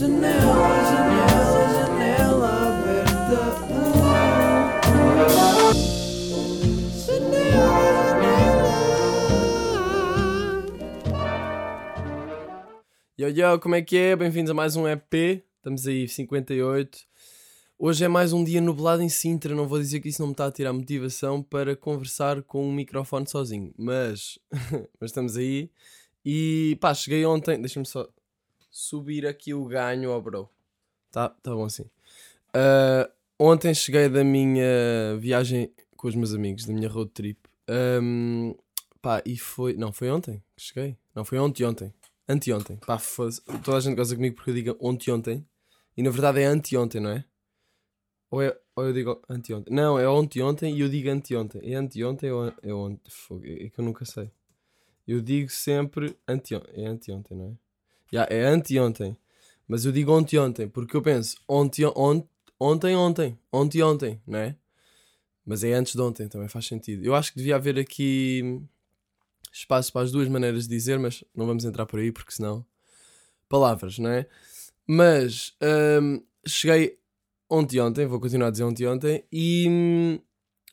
Janela, janela, janela aberta. Yo, yo, como é que é? Bem-vindos a mais um EP. Estamos aí, 58. Hoje é mais um dia nublado em Sintra. Não vou dizer que isso não me está a tirar motivação para conversar com um microfone sozinho, mas, mas estamos aí. E pá, cheguei ontem. Deixa-me só subir aqui o ganho, ó bro. Tá, tá bom assim. Ah, ontem cheguei da minha viagem com os meus amigos, da minha road trip. Ahm, pá, e foi. Não, foi ontem que cheguei. Não, foi ontem, ontem. Anteontem. Pá, foda-se. Toda a gente gosta comigo porque eu digo ontem, ontem. E na verdade é anteontem, não é? Ou, é, ou eu digo anteontem? Não, é ontem, ontem e eu digo anteontem. É anteontem ou é ontem? Fogo, É que eu nunca sei. Eu digo sempre anteontem. É anteontem, não é? Já, é anteontem. Mas eu digo ontem, ontem. Porque eu penso ontem, ontem, ontem, ontem. Ontem, ontem, não é? Mas é antes de ontem, também faz sentido. Eu acho que devia haver aqui espaço para as duas maneiras de dizer, mas não vamos entrar por aí porque senão. Palavras, não é? Mas hum, cheguei ontem ontem, vou continuar a dizer ontem ontem, e hum,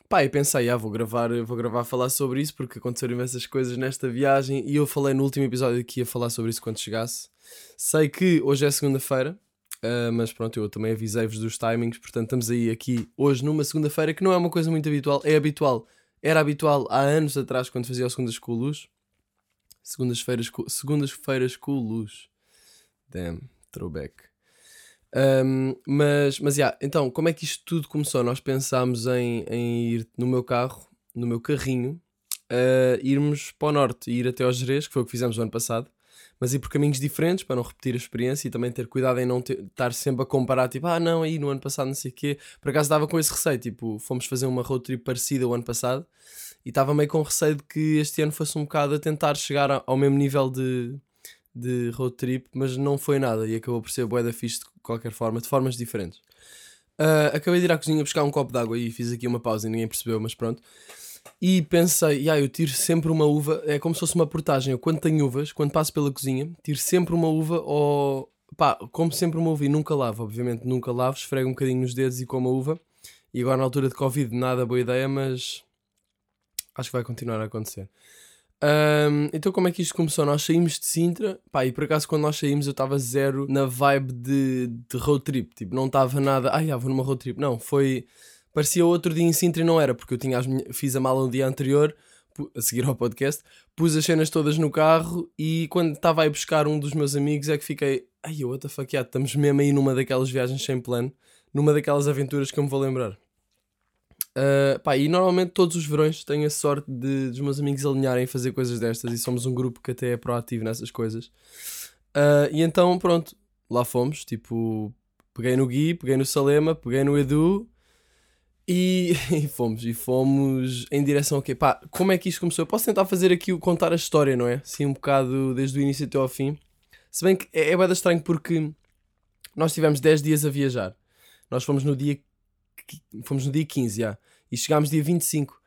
pá, e pensei, ah, vou gravar, vou gravar a falar sobre isso porque aconteceram imensas coisas nesta viagem e eu falei no último episódio que ia falar sobre isso quando chegasse. Sei que hoje é segunda-feira, ah, mas pronto, eu também avisei-vos dos timings, portanto estamos aí aqui hoje numa segunda-feira que não é uma coisa muito habitual, é habitual. Era habitual há anos atrás quando fazia o segundas com luz. Segundas-feiras com, segundas-feiras com luz. Damn, throwback. Um, mas, mas, yeah, então, como é que isto tudo começou? Nós pensámos em, em ir no meu carro, no meu carrinho, uh, irmos para o norte, ir até aos Jerez, que foi o que fizemos no ano passado, mas ir por caminhos diferentes para não repetir a experiência e também ter cuidado em não ter- estar sempre a comparar, tipo, ah, não, aí no ano passado não sei o quê. Por acaso estava com esse receio, tipo, fomos fazer uma road trip parecida o ano passado e estava meio com receio de que este ano fosse um bocado a tentar chegar ao mesmo nível de, de road trip, mas não foi nada e acabou por ser bué da fixe de qualquer forma, de formas diferentes. Ah, acabei de ir à cozinha buscar um copo de água e fiz aqui uma pausa e ninguém percebeu, mas pronto. E pensei, ah, eu tiro sempre uma uva, é como se fosse uma portagem. Eu quando tenho uvas, quando passo pela cozinha, tiro sempre uma uva ou pá, como sempre uma uva e nunca lavo, obviamente nunca lavo, esfrego um bocadinho nos dedos e como a uva. E agora na altura de Covid nada boa ideia, mas acho que vai continuar a acontecer. Ahm, então como é que isto começou? Nós saímos de Sintra, pá, e por acaso quando nós saímos eu estava zero na vibe de, de road trip, tipo, não estava nada, ai, ah, vou numa road trip, não, foi, parecia outro dia em Sintra e não era, porque eu tinha as fiz a mala no dia anterior, a seguir ao podcast, pus as cenas todas no carro e quando estava a buscar um dos meus amigos é que fiquei, ai, what the fuck, yeah, estamos mesmo aí numa daquelas viagens sem plano, numa daquelas aventuras que eu me vou lembrar. Uh, pá, e normalmente todos os verões tenho a sorte de, dos meus amigos alinharem a fazer coisas destas e somos um grupo que até é proativo nessas coisas. Uh, e então, pronto, lá fomos. Tipo, peguei no Gui, peguei no Salema, peguei no Edu e, e fomos. E fomos em direção ao quê? Pá, como é que isto começou? Eu posso tentar fazer aqui, o- contar a história, não é? Assim, um bocado desde o início até ao fim. Se bem que é, é bem estranho porque nós tivemos 10 dias a viajar. Nós fomos no dia fomos no dia 15 já, e chegámos dia 25.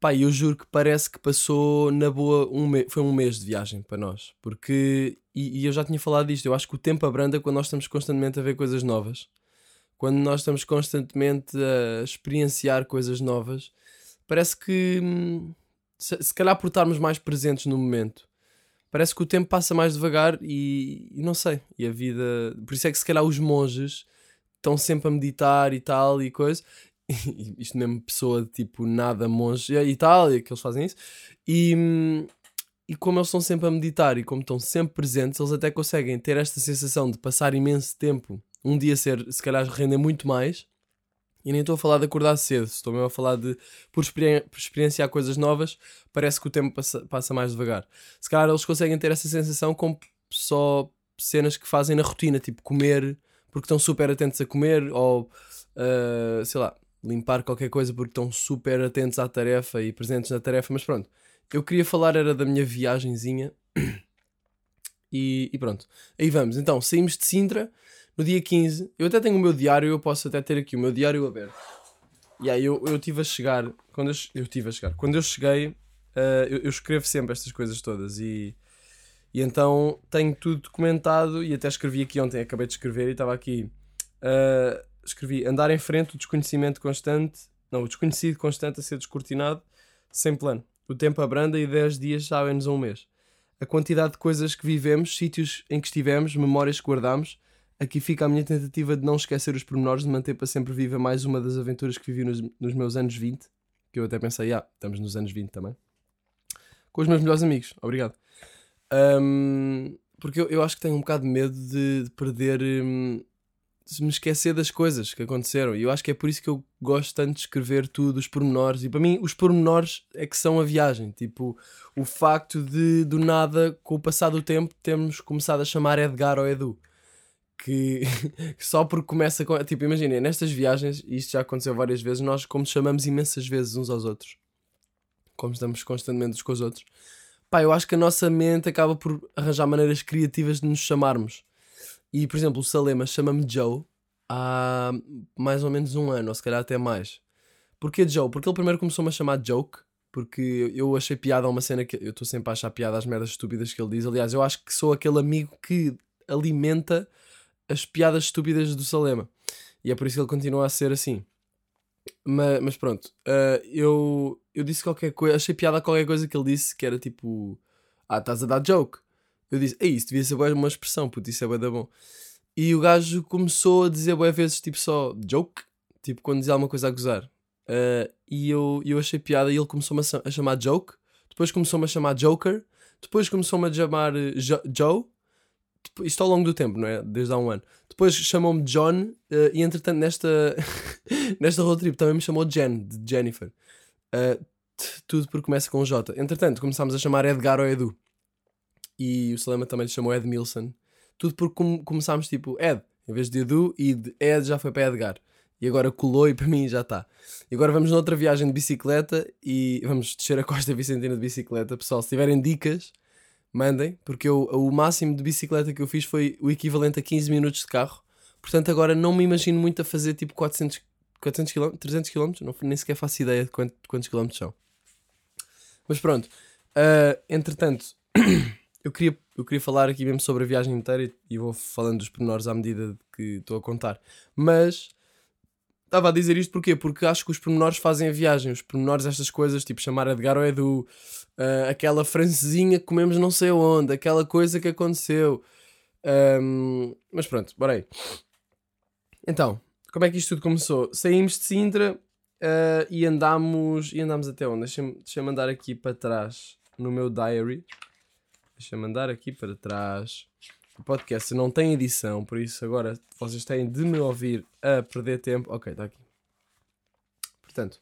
Pá, eu juro que parece que passou na boa um foi um mês de viagem para nós. Porque, e, e eu já tinha falado disto, eu acho que o tempo abranda quando nós estamos constantemente a ver coisas novas. Quando nós estamos constantemente a experienciar coisas novas, parece que hum, se, se calhar por estarmos mais presentes no momento, parece que o tempo passa mais devagar e, e não sei. E a vida. Por isso é que se calhar os monges estão sempre a meditar e tal e coisa. Isto mesmo, pessoa de tipo nada monge e tal, e que eles fazem isso. E, e como eles estão sempre a meditar e como estão sempre presentes, eles até conseguem ter esta sensação de passar imenso tempo. Um dia ser, se calhar, render muito mais. E nem estou a falar de acordar cedo, estou mesmo a falar de por, experi- por experienciar coisas novas, parece que o tempo passa, passa mais devagar. Se calhar eles conseguem ter essa sensação com só cenas que fazem na rotina, tipo comer, porque estão super atentos a comer, ou ah, sei lá, limpar qualquer coisa porque estão super atentos à tarefa e presentes na tarefa. Mas pronto, eu queria falar era da minha viagenzinha e, e pronto. Aí vamos, então saímos de Sintra no dia 15. Eu até tenho o meu diário, eu posso até ter aqui o meu diário aberto. E aí eu, eu tive a chegar, quando eu, eu tive a chegar, quando eu cheguei, ah, eu, eu escrevo sempre estas coisas todas e, E então tenho tudo documentado e até escrevi aqui ontem, acabei de escrever e estava aqui. ah, escrevi andar em frente, o desconhecimento constante, não, o desconhecido constante a ser descortinado, sem plano. O tempo abranda e 10 dias sabem-nos a um mês. A quantidade de coisas que vivemos, sítios em que estivemos, memórias que guardamos. Aqui fica a minha tentativa de não esquecer os pormenores, de manter para sempre viva mais uma das aventuras que vivi nos, nos meus anos 20. Que eu até pensei, ah, estamos nos anos 20 também. Com os meus melhores amigos, obrigado. Ahm, porque eu, eu acho que tenho um bocado de medo de, de perder. hum, me esquecer das coisas que aconteceram. E eu acho que é por isso que eu gosto tanto de escrever tudo, os pormenores. E para mim, os pormenores é que são a viagem. Tipo, o facto de, do nada, com o passar do tempo, termos começado a chamar Edgar ou Edu. Que, que só porque começa com. Tipo, imaginem, nestas viagens, e isto já aconteceu várias vezes, nós, como chamamos imensas vezes uns aos outros, como estamos constantemente uns com os outros, pá, eu acho que a nossa mente acaba por arranjar maneiras criativas de nos chamarmos. E, por exemplo, o Salema chama-me Joe há mais ou menos um ano, ou se calhar até mais. Porquê Joe? Porque ele primeiro começou-me a chamar Joke, porque eu achei piada a uma cena que eu estou sempre a achar piada às merdas estúpidas que ele diz. Aliás, eu acho que sou aquele amigo que alimenta as piadas estúpidas do Salema. E é por isso que ele continua a ser assim. Mas, mas pronto, ah, eu, eu disse qualquer coisa, achei piada a qualquer coisa que ele disse que era tipo: Ah, estás a dar joke. Eu disse: Ei, isso devia ser uma expressão, puto, isso é bué da bom. E o gajo começou a dizer bué vezes tipo só joke, tipo quando dizia alguma coisa a gozar. Ah, e eu, eu achei piada e ele começou-me a, chamar joke, depois começou-me a chamar Joker, depois começou-me a chamar eh, Jo- Joe, isto ao longo do tempo, não é? Desde há um ano. Depois chamou-me John eh, e entretanto nesta, nesta road trip também me chamou Jen, de Jennifer. T- tudo porque começa com J. Entretanto começámos a chamar Edgar ou Edu. E o Salema também lhe chamou Ed Milson. Tudo porque com- começámos tipo Ed, em vez de Edu, e de Ed já foi para Edgar. E agora colou e para mim já está. E agora vamos noutra viagem de bicicleta e vamos descer a Costa Vicentina de bicicleta. Pessoal, se tiverem dicas, mandem, porque eu, o máximo de bicicleta que eu fiz foi o equivalente a 15 minutos de carro. Portanto, agora não me imagino muito a fazer tipo 400, 400 km, 300 km, não, nem sequer faço ideia de quanto- de quantos quilómetros são. Mas pronto, ah, entretanto, eu queria, eu queria falar aqui mesmo sobre a viagem inteira e, e vou falando dos pormenores à medida que estou a contar. Mas estava a dizer isto porquê? Porque acho que os pormenores fazem a viagem. Os pormenores, estas coisas, tipo chamar Edgar ou Edu, ah, aquela francesinha que comemos não sei onde, aquela coisa que aconteceu. Ahm, mas pronto, bora aí. Então, como é que isto tudo começou? Saímos de Sintra ah, e andámos. E andámos até onde? Deixa-me deixa andar aqui para trás no meu diary. Deixa-me andar aqui para trás. O podcast não tem edição, por isso agora vocês têm de me ouvir a perder tempo. Ok, está aqui. Portanto,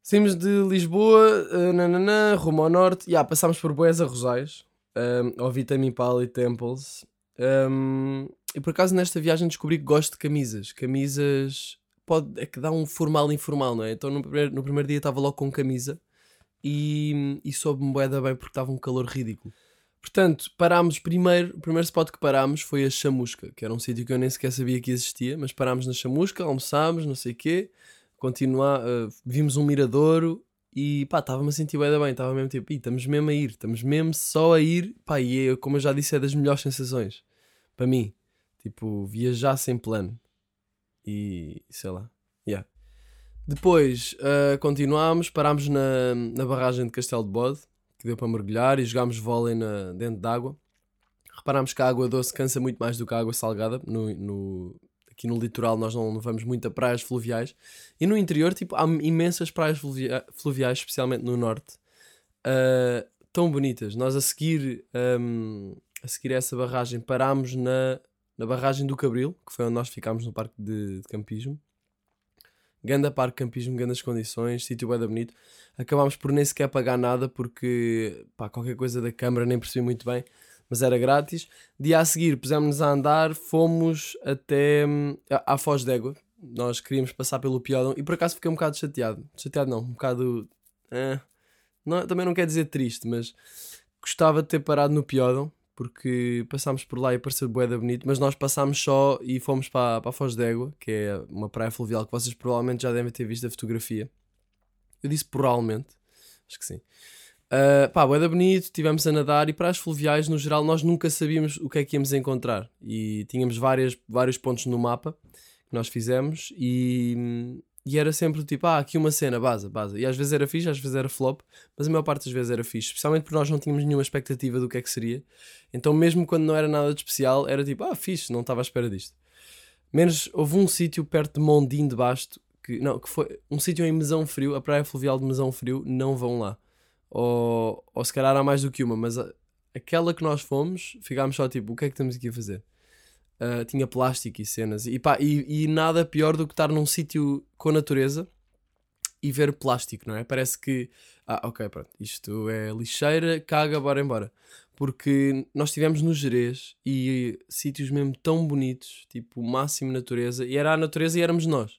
saímos de Lisboa, uh, nananã, rumo ao norte. Yeah, passámos por Boés a Rosais, um, ao Vitamin Pali Temples. Um, e por acaso nesta viagem descobri que gosto de camisas. Camisas pode, é que dá um formal informal, não é? Então no primeiro, no primeiro dia estava logo com camisa e, e soube-me bem porque estava um calor ridículo. Portanto, parámos primeiro, o primeiro spot que parámos foi a Chamusca, que era um sítio que eu nem sequer sabia que existia, mas parámos na Chamusca, almoçámos, não sei o quê, continuar, eh, vimos um miradouro e pá, estava-me a sentir da bem, estava mesmo tipo, "Ih, estamos mesmo a ir, estamos mesmo só a ir, pá, e é, como eu já disse, é das melhores sensações, para mim, tipo, viajar sem plano e sei lá, yeah. Depois uh, continuámos, parámos na, na barragem de Castelo de Bode, que deu para mergulhar e jogámos vôlei na, dentro d'água. Reparámos que a água doce cansa muito mais do que a água salgada. No, no- aqui no litoral nós não vamos muito a praias fluviais. E no interior, tipo, há imensas praias fluvia- fluviais, especialmente no norte. uh, tão bonitas. Nós a seguir, um, a seguir essa barragem parámos na, na barragem do Cabril, que foi onde nós ficámos no parque de, de campismo. Ganda parque campismo, grandes condições, sítio bem bonito. Acabámos por nem sequer pagar nada porque pá, qualquer coisa da câmara nem percebi muito bem, mas era grátis. Dia a seguir pusemos-nos a andar, fomos até hum, à Foz d'Égua. Nós queríamos passar pelo Piódão e por acaso fiquei um bocado chateado. Chateado não, um bocado. eh, não- também não quer dizer triste, mas gostava de ter parado no Piódão porque passámos por lá e pareceu boeda bonito, mas nós passámos só e fomos para, para a Foz d'Égua, que é uma praia fluvial que vocês provavelmente já devem ter visto a fotografia. Eu disse provavelmente, acho que sim. Uh, pá, boeda bonito, estivemos a nadar e para as fluviais, no geral, nós nunca sabíamos o que é que íamos encontrar. E tínhamos várias, vários pontos no mapa que nós fizemos e, e era sempre tipo, ah, aqui uma cena, base, base. E às vezes era fixe, às vezes era flop, mas a maior parte das vezes era fixe, especialmente porque nós não tínhamos nenhuma expectativa do que é que seria. Então, mesmo quando não era nada de especial, era tipo, ah, fixe, não estava à espera disto. Menos, houve um sítio perto de Mondim de Basto, que, não, que foi um sítio em Mesão Frio, a praia fluvial de Mesão Frio, não vão lá ou, ou se calhar há mais do que uma, mas a, aquela que nós fomos, ficámos só tipo, o que é que estamos aqui a fazer? Uh, tinha plástico e cenas, e, pá, e, e nada pior do que estar num sítio com natureza e ver plástico, não é? Parece que, ah, ok, pronto, isto é lixeira, caga, bora embora. Porque nós estivemos no Jerez e sítios mesmo tão bonitos, tipo, máximo natureza, e era a natureza e éramos nós.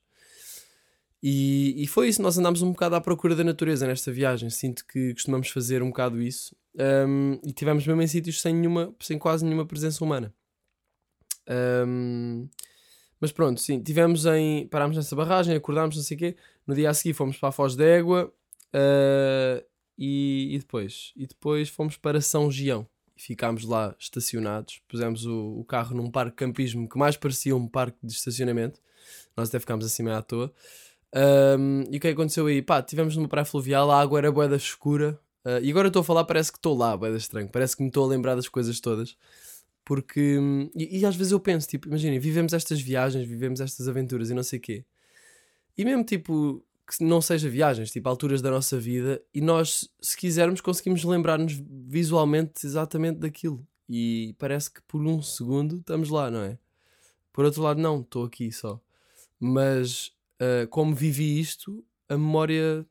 E, e foi isso, nós andámos um bocado à procura da natureza nesta viagem. Sinto que costumamos fazer um bocado isso. Um, e tivemos mesmo em sítios sem, nenhuma, sem quase nenhuma presença humana. Um, mas pronto, sim, tivemos em. Parámos nessa barragem, acordámos, não sei o quê. No dia a seguir fomos para a Foz d'Égua uh, e, e, depois? E depois fomos para São Gião. E ficámos lá estacionados. Pusemos o, o carro num parque de campismo que mais parecia um parque de estacionamento. Nós até ficámos assim meio à toa. Um, e o que é que aconteceu aí? Pá, tivemos numa praia fluvial, a água era boeda escura. Uh, e agora estou a falar, parece que estou lá, boeda estranho. Parece que me estou a lembrar das coisas todas. Porque. E, e às vezes eu penso, tipo, imaginem, vivemos estas viagens, vivemos estas aventuras e não sei o quê. E mesmo tipo, que não seja viagens, tipo, alturas da nossa vida, e nós, se quisermos, conseguimos lembrar-nos visualmente exatamente daquilo. E parece que por um segundo estamos lá, não é? Por outro lado, não, estou aqui só. Mas uh, como vivi isto, a memória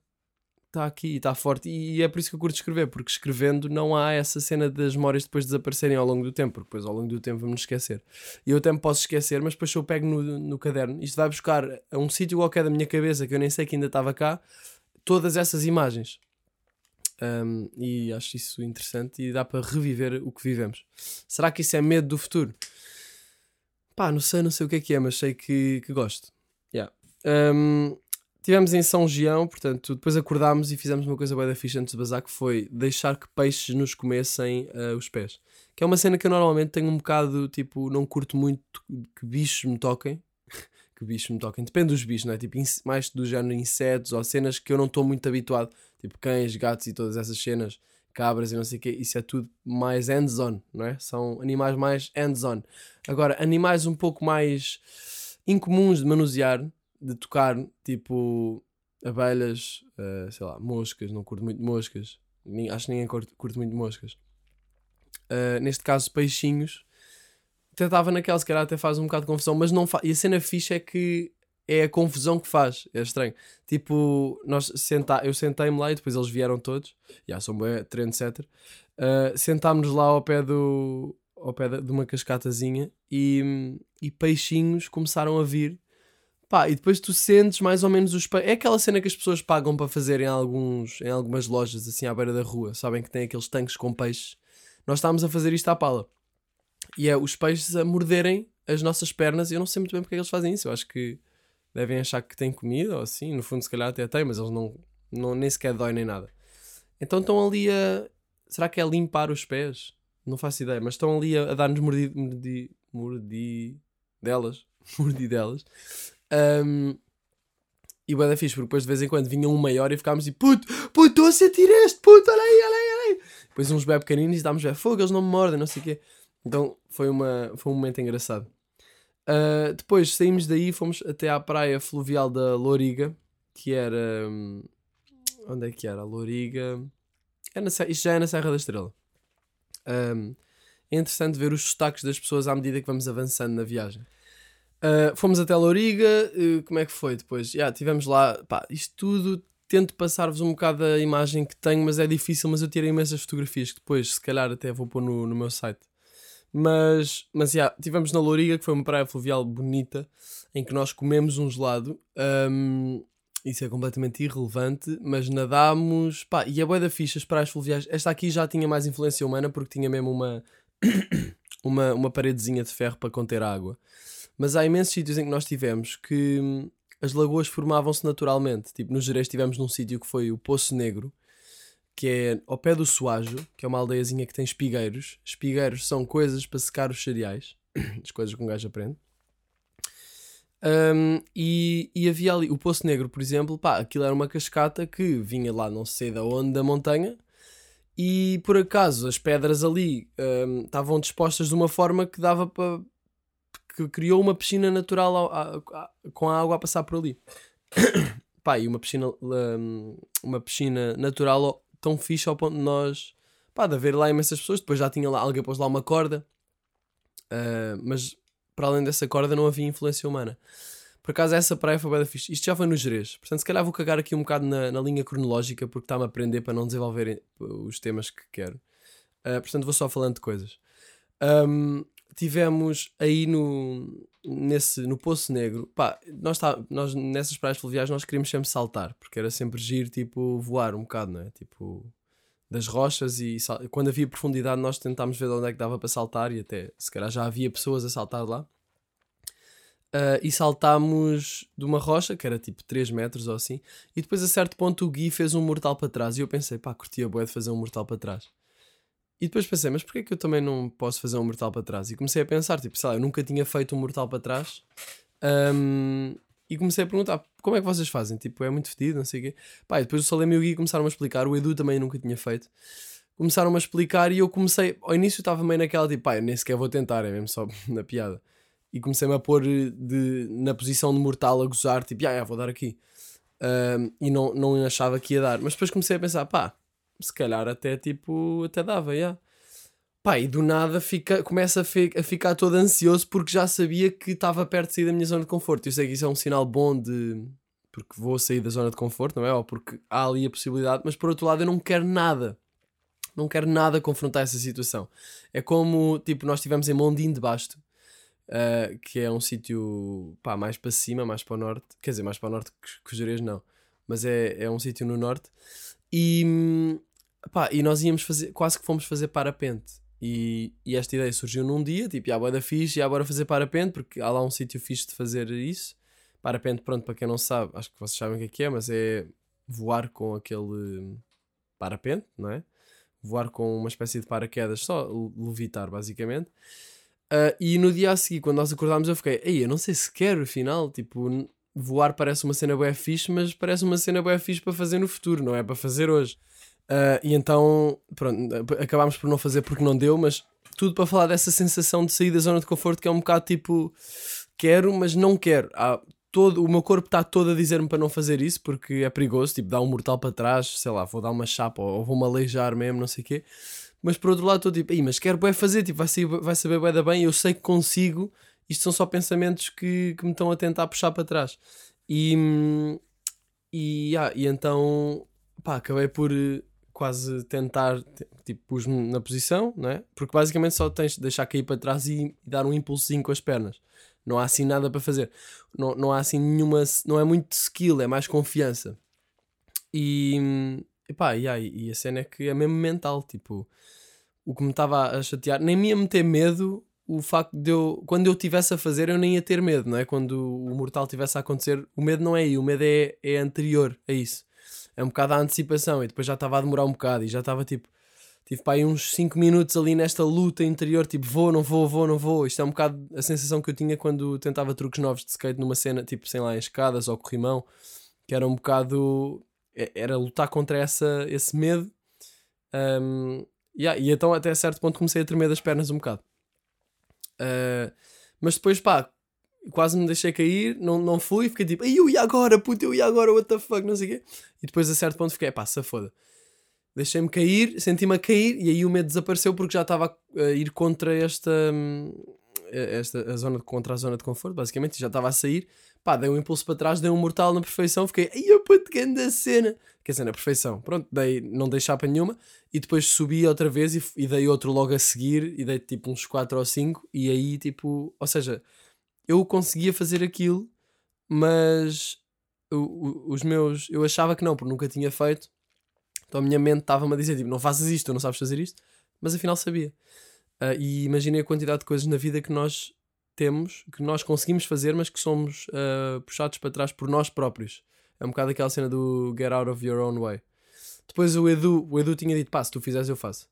está aqui, está forte. E é por isso que eu curto escrever, porque escrevendo não há essa cena das memórias depois desaparecerem ao longo do tempo, porque depois ao longo do tempo vamos esquecer. E eu até me posso esquecer, mas depois se eu pego no, no caderno, isto vai buscar a um sítio qualquer da minha cabeça que eu nem sei que ainda estava cá, todas essas imagens. Um, e acho isso interessante e dá para reviver o que vivemos. Será que isso é medo do futuro? Pá, não sei, não sei o que é que é, mas sei que, que gosto. Yeah. Um, tivemos em São Gião, portanto, depois acordámos e fizemos uma coisa bem da ficha antes de bazar, que foi deixar que peixes nos comessem uh, os pés. Que é uma cena que eu normalmente tenho um bocado, tipo, não curto muito que bichos me toquem. que bichos me toquem. Depende dos bichos, não é? Tipo, mais do género insetos ou cenas que eu não estou muito habituado. Tipo, cães, gatos e todas essas cenas. Cabras e não sei o quê. Isso é tudo mais hands-on, não é? São animais mais hands-on. Agora, animais um pouco mais incomuns de manusear de tocar tipo abelhas, uh, sei lá, moscas, não curto muito moscas, acho que ninguém curte, muito moscas. Uh, neste caso, peixinhos, até estava naquela, se calhar até faz um bocado de confusão, mas não faz. E a cena fixa é que é a confusão que faz, é estranho. Tipo, nós senta... eu sentei-me lá e depois eles vieram todos, já são bem trendsetter. Uh, sentámos-nos lá ao pé do ao pé de uma cascatazinha e, e peixinhos começaram a vir Pá, e depois tu sentes mais ou menos os. É aquela cena que as pessoas pagam para fazer em, alguns, em algumas lojas assim à beira da rua. Sabem que tem aqueles tanques com peixes. Nós estávamos a fazer isto à pala. E é os peixes a morderem as nossas pernas. Eu não sei muito bem porque é que eles fazem isso. Eu acho que devem achar que têm comida ou assim. No fundo, se calhar até têm, mas eles não, não nem sequer dói nem nada. Então estão ali a. Será que é limpar os pés? Não faço ideia, mas estão ali a, a dar-nos mordi, mordi, mordi delas. Mordidelas. Um, e o da fixe, porque depois de vez em quando vinha um maior e ficámos assim, puto, puto, estou a sentir este, puto, olha aí, olha aí, olha aí. Depois uns bebés pequeninos e dávamos fogo, eles não me mordem, não sei o quê. Então foi, uma, foi um momento engraçado. Uh, depois saímos daí, fomos até à praia fluvial da Loriga, que era. Um, onde é que era? A Loriga. É na, isto já é na Serra da Estrela. Um, é interessante ver os destaques das pessoas à medida que vamos avançando na viagem. Uh, fomos até Louriga, uh, como é que foi depois? Já, yeah, tivemos lá, pá, isto tudo, tento passar-vos um bocado a imagem que tenho, mas é difícil, mas eu tirei imensas fotografias que depois, se calhar, até vou pôr no, no meu site. Mas, mas, já, yeah, tivemos na Louriga, que foi uma praia fluvial bonita, em que nós comemos um gelado, um, isso é completamente irrelevante, mas nadámos, pá, e a boia da ficha, as praias fluviais, esta aqui já tinha mais influência humana, porque tinha mesmo uma, uma, uma paredezinha de ferro para conter água. Mas há imensos sítios em que nós tivemos que hum, as lagoas formavam-se naturalmente. Tipo, no Jerez tivemos num sítio que foi o Poço Negro, que é ao pé do Suajo, que é uma aldeiazinha que tem espigueiros. Espigueiros são coisas para secar os cereais, as coisas que um gajo aprende. Um, e, e havia ali o Poço Negro, por exemplo, pá, aquilo era uma cascata que vinha lá não sei da onde da montanha e por acaso as pedras ali um, estavam dispostas de uma forma que dava para que criou uma piscina natural ao- a- a- com a água a passar por ali. pá, e uma piscina um, uma piscina natural tão fixe ao ponto de nós pá, de haver lá imensas pessoas, depois já tinha lá, alguém pôs lá uma corda, uh, mas para além dessa corda não havia influência humana. Por acaso essa praia foi bem fixe. Isto já foi no Jerez. Portanto, se calhar vou cagar aqui um bocado na, na linha cronológica porque está-me a aprender para não desenvolver os temas que quero. Uh, portanto, vou só falando de coisas. Um, tivemos aí no, nesse, no Poço Negro, pá, nós, tá, nós nessas praias fluviais nós queríamos sempre saltar, porque era sempre giro, tipo, voar um bocado, não é? Tipo, das rochas e quando havia profundidade nós tentámos ver de onde é que dava para saltar e até, se calhar já havia pessoas a saltar lá. Ah, e saltámos de uma rocha, que era tipo 3 metros ou assim, e depois a certo ponto o Gui fez um mortal para trás e eu pensei, pá, curtia bué de fazer um mortal para trás. E depois pensei, mas porquê que eu também não posso fazer um mortal para trás? E comecei a pensar, tipo, sei lá, eu nunca tinha feito um mortal para trás. Ahm, e comecei a perguntar, como é que vocês fazem? Tipo, é muito fedido, não sei o quê. Pá, e depois o Salem e o Gui começaram a explicar, o Edu também nunca tinha feito. Começaram a explicar e eu comecei, ao início estava meio naquela, tipo, pá, eu nem sequer vou tentar, é mesmo só na piada. E comecei-me a pôr de, na posição de mortal a gozar, tipo, ah, vou dar aqui. Ahm, e não, não achava que ia dar. Mas depois comecei a pensar, pá, se calhar até tipo, até dava, já. Pá, e do nada fica, começa a, fi- a ficar todo ansioso porque já sabia que estava perto de sair da minha zona de conforto. Eu sei que isso é um sinal bom de. porque vou sair da zona de conforto, não é? Ou porque há ali a possibilidade, mas por outro lado eu não quero nada. Não quero nada confrontar essa situação. É como, tipo, nós estivemos em Mondim de Basto, ah, que é um sítio, mais para cima, mais para o norte. Quer dizer, mais para o norte que, Jerez não. Mas é, é um sítio no norte. E, hum, pá, e nós íamos fazer, quase que fomos fazer parapente. E, e esta ideia surgiu num dia, tipo, já boa da fixe, já bora fazer parapente, porque há lá um sítio fixe de fazer isso. Parapente, pronto, para quem não sabe, acho que vocês sabem o que é que é, mas é voar com aquele parapente, não é? Voar com uma espécie de paraquedas, só le- levitar, basicamente. Ah, e no dia a seguir, quando nós acordámos, eu fiquei, ei, eu não sei se quero, afinal, tipo, voar parece uma cena bué fixe, mas parece uma cena bué fixe para fazer no futuro, não é para fazer hoje. Ah, e então, pronto, acabámos por não fazer porque não deu, mas tudo para falar dessa sensação de sair da zona de conforto que é um bocado tipo, quero, mas não quero. Há todo, o meu corpo está todo a dizer-me para não fazer isso porque é perigoso, tipo, dar um mortal para trás, sei lá, vou dar uma chapa ou, ou vou-me aleijar mesmo, não sei o quê. Mas por outro lado estou tipo, "Ih, mas quero bué fazer, tipo, vai, vai saber bué da bem, eu sei que consigo. Isto são só pensamentos que, que me estão a tentar puxar para trás. E, hum, e, ah, e então, pá, acabei por quase tentar, tipo, pus-me na posição, não é? Porque basicamente só tens de deixar cair para trás e, dar um impulsozinho com as pernas. Não há assim nada para fazer. Não, não há assim nenhuma, não é muito skill, é mais confiança. E, epá, e, aí, e a cena é que é mesmo mental, tipo, o que me estava a chatear, nem me ia meter medo o facto de eu, quando eu estivesse a fazer, eu nem ia ter medo, não é? Quando o mortal tivesse a acontecer, o medo não é aí, o medo é, é anterior a isso. É um bocado a antecipação e depois já estava a demorar um bocado e já estava tipo, tive para aí uns 5 minutos ali nesta luta interior, tipo, vou, não vou, vou, não vou. Isto é um bocado a sensação que eu tinha quando tentava truques novos de skate numa cena, tipo, sei lá, em escadas ou corrimão, que era um bocado, é- era lutar contra essa, esse medo. Um, yeah, e então até certo ponto comecei a tremer das pernas um bocado. Uh, mas depois, pá, quase me deixei cair, não, não fui, fiquei tipo, eu ia agora, puto, eu ia agora, what the fuck, não sei o quê. E depois a certo ponto fiquei, pá, se foda. Deixei-me cair, senti-me a cair e aí o medo desapareceu porque já estava a ir contra esta, hum, esta a zona, contra a zona de conforto, basicamente, e já estava a sair. Pá, dei um impulso para trás, dei um mortal na perfeição, fiquei, ai eu puto, grande cena. Quer dizer, na perfeição. Pronto, dei, não dei chapa nenhuma e depois subi outra vez e, e dei outro logo a seguir e dei tipo uns 4 ou 5 e aí tipo, ou seja, eu conseguia fazer aquilo, mas os meus, eu achava que não, porque nunca tinha feito. Então a minha mente estava-me a dizer tipo, não faças isto, tu não sabes fazer isto, mas afinal sabia. Ah, e imaginei a quantidade de coisas na vida que nós temos, que nós conseguimos fazer, mas que somos ah, puxados para trás por nós próprios. É um bocado aquela cena do get out of your own way. Depois o Edu, o Edu tinha dito, pá, se tu fizeres eu faço.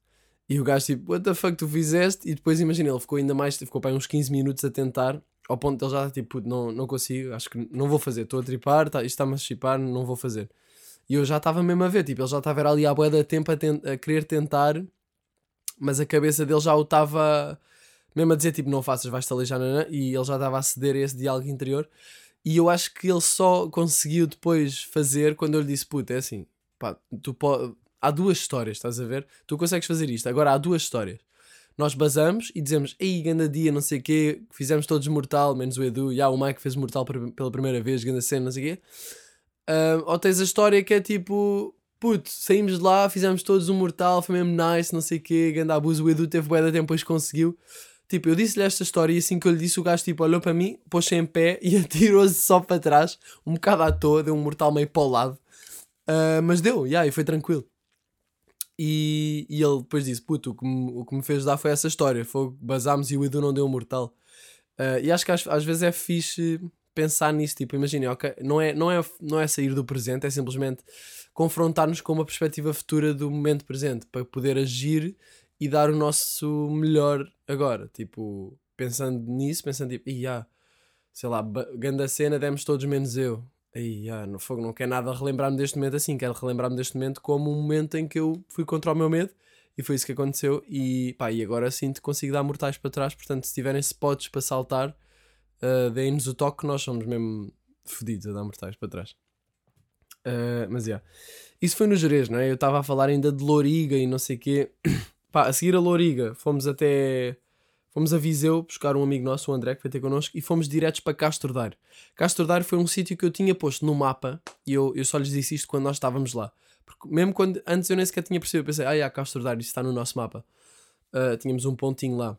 E o gajo tipo, what the fuck tu fizeste? E depois imagina, ele ficou ainda mais, ficou para uns 15 minutos a tentar, ao ponto de ele já tipo, "Puto, não, não consigo, acho que não vou fazer, estou a tripar, tá, isto está-me a chipar, não vou fazer. E eu já estava mesmo a ver, tipo, ele já estava ali à boia da tempo a, ten- a querer tentar, mas a cabeça dele já o estava mesmo a dizer, tipo, não faças, vais-te aleijar, nanã, e ele já estava a ceder a esse diálogo interior. E eu acho que ele só conseguiu depois fazer quando eu lhe disse, puta, é assim, pá, tu há duas histórias, estás a ver? Tu consegues fazer isto, agora há duas histórias. Nós basamos e dizemos, ei, ganda dia, não sei o quê, fizemos todos mortal, menos o Edu, já o Mike fez mortal pela primeira vez, ganda cena, não sei o quê. Ah, ou tens a história que é tipo, puto, saímos de lá, fizemos todos um mortal, foi mesmo nice, não sei o quê, ganda abuso, o Edu teve bué de tempo, depois conseguiu. Tipo, eu disse-lhe esta história e assim que eu lhe disse, o gajo tipo, olhou para mim, pôs-se em pé e atirou-se só para trás, um bocado à toa, deu um mortal meio para o lado. Ah, mas deu, yeah, e foi tranquilo. E, e ele depois disse: Puto, o que, me, o que me fez dar foi essa história. Foi, basámos e o Edu não deu um mortal. Ah, e acho que às, às vezes é fixe pensar nisso. Tipo, imaginem, ok, não é, não, é, não é sair do presente, é simplesmente confrontar-nos com uma perspectiva futura do momento presente para poder agir e dar o nosso melhor agora. Tipo, pensando nisso, pensando tipo, ia, sei lá, ba- grande a cena, demos todos menos eu. Aí, ah, no fogo, não quero nada relembrar-me deste momento assim, quero relembrar-me deste momento como um momento em que eu fui contra o meu medo e foi isso que aconteceu. E pá, e agora sim te consigo dar mortais para trás. Portanto, se tiverem spots para saltar, uh, deem-nos o toque, que nós somos mesmo fodidos a dar mortais para trás. Uh, mas yeah. isso foi no Jerez, não é? Eu estava a falar ainda de Loriga e não sei o quê. Pá, a seguir a Loriga, fomos até. Fomos a Viseu buscar um amigo nosso, o André, que foi ter connosco, e fomos diretos para Castro Daire. Castro foi um sítio que eu tinha posto no mapa, e eu, eu só lhes disse isto quando nós estávamos lá. Porque mesmo quando antes eu nem sequer tinha percebido, eu pensei, ah, yeah, Castro isso está no nosso mapa. Uh, tínhamos um pontinho lá.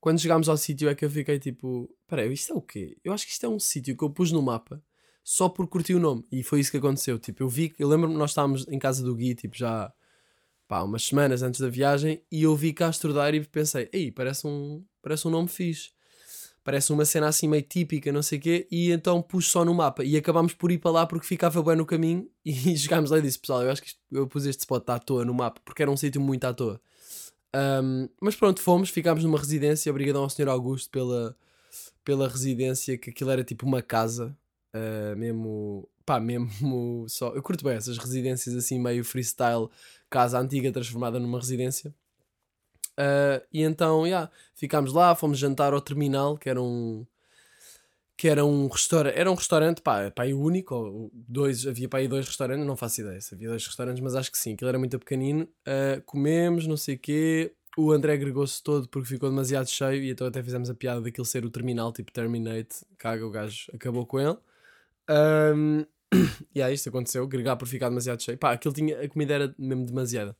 Quando chegámos ao sítio é que eu fiquei tipo, peraí, isto é o quê? Eu acho que isto é um sítio que eu pus no mapa só por curtir o nome. E foi isso que aconteceu. Tipo, eu vi, eu lembro-me, nós estávamos em casa do Gui, tipo, já pá, umas semanas antes da viagem, e eu vi Castro Daire e pensei, ei, parece um, parece um nome fixe. Parece uma cena assim meio típica, não sei o quê, e então pus só no mapa. E acabámos por ir para lá porque ficava bem no caminho. E chegámos lá e disse, pessoal, eu acho que isto- eu pus este spot à toa no mapa, porque era um sítio muito à toa. Um, mas pronto, fomos, ficámos numa residência. Obrigadão ao Sr. Augusto pela, pela residência, que aquilo era tipo uma casa, uh, mesmo, pá, mesmo só. Eu curto bem essas residências assim, meio freestyle, casa antiga transformada numa residência. Uh, e então, yeah, ficámos lá, fomos jantar ao terminal, que era um. Que era um restaurante, era um restaurante, pá, pá, e único, ou dois, havia pá, aí dois restaurantes, não faço ideia se havia dois restaurantes, mas acho que sim, aquilo era muito pequenino. Uh, comemos, não sei o quê, o André agregou-se todo porque ficou demasiado cheio e então até fizemos a piada daquilo ser o terminal, tipo Terminate, caga, o gajo acabou com ele. Um, e aí isto aconteceu, agregar por ficar demasiado cheio. Pá, aquilo tinha, a comida era mesmo demasiada.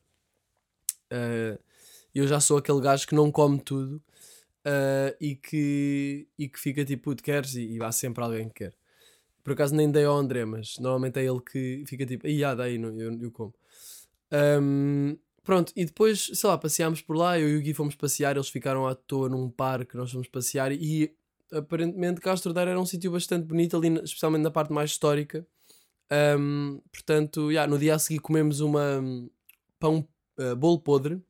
Uh, eu já sou aquele gajo que não come tudo uh, e, que, e que fica tipo, puto, queres? E, e há sempre alguém que quer. Por acaso nem dei ao André, mas normalmente é ele que fica tipo, ah, daí, não, eu, eu como. Um, pronto, e depois, sei lá, passeámos por lá, eu e o Gui fomos passear, eles ficaram à toa num parque, nós fomos passear e aparentemente Castro Daire era um sítio bastante bonito ali, especialmente na parte mais histórica. Um, portanto, yeah, no dia a seguir comemos uma um, pão, uh, bolo podre,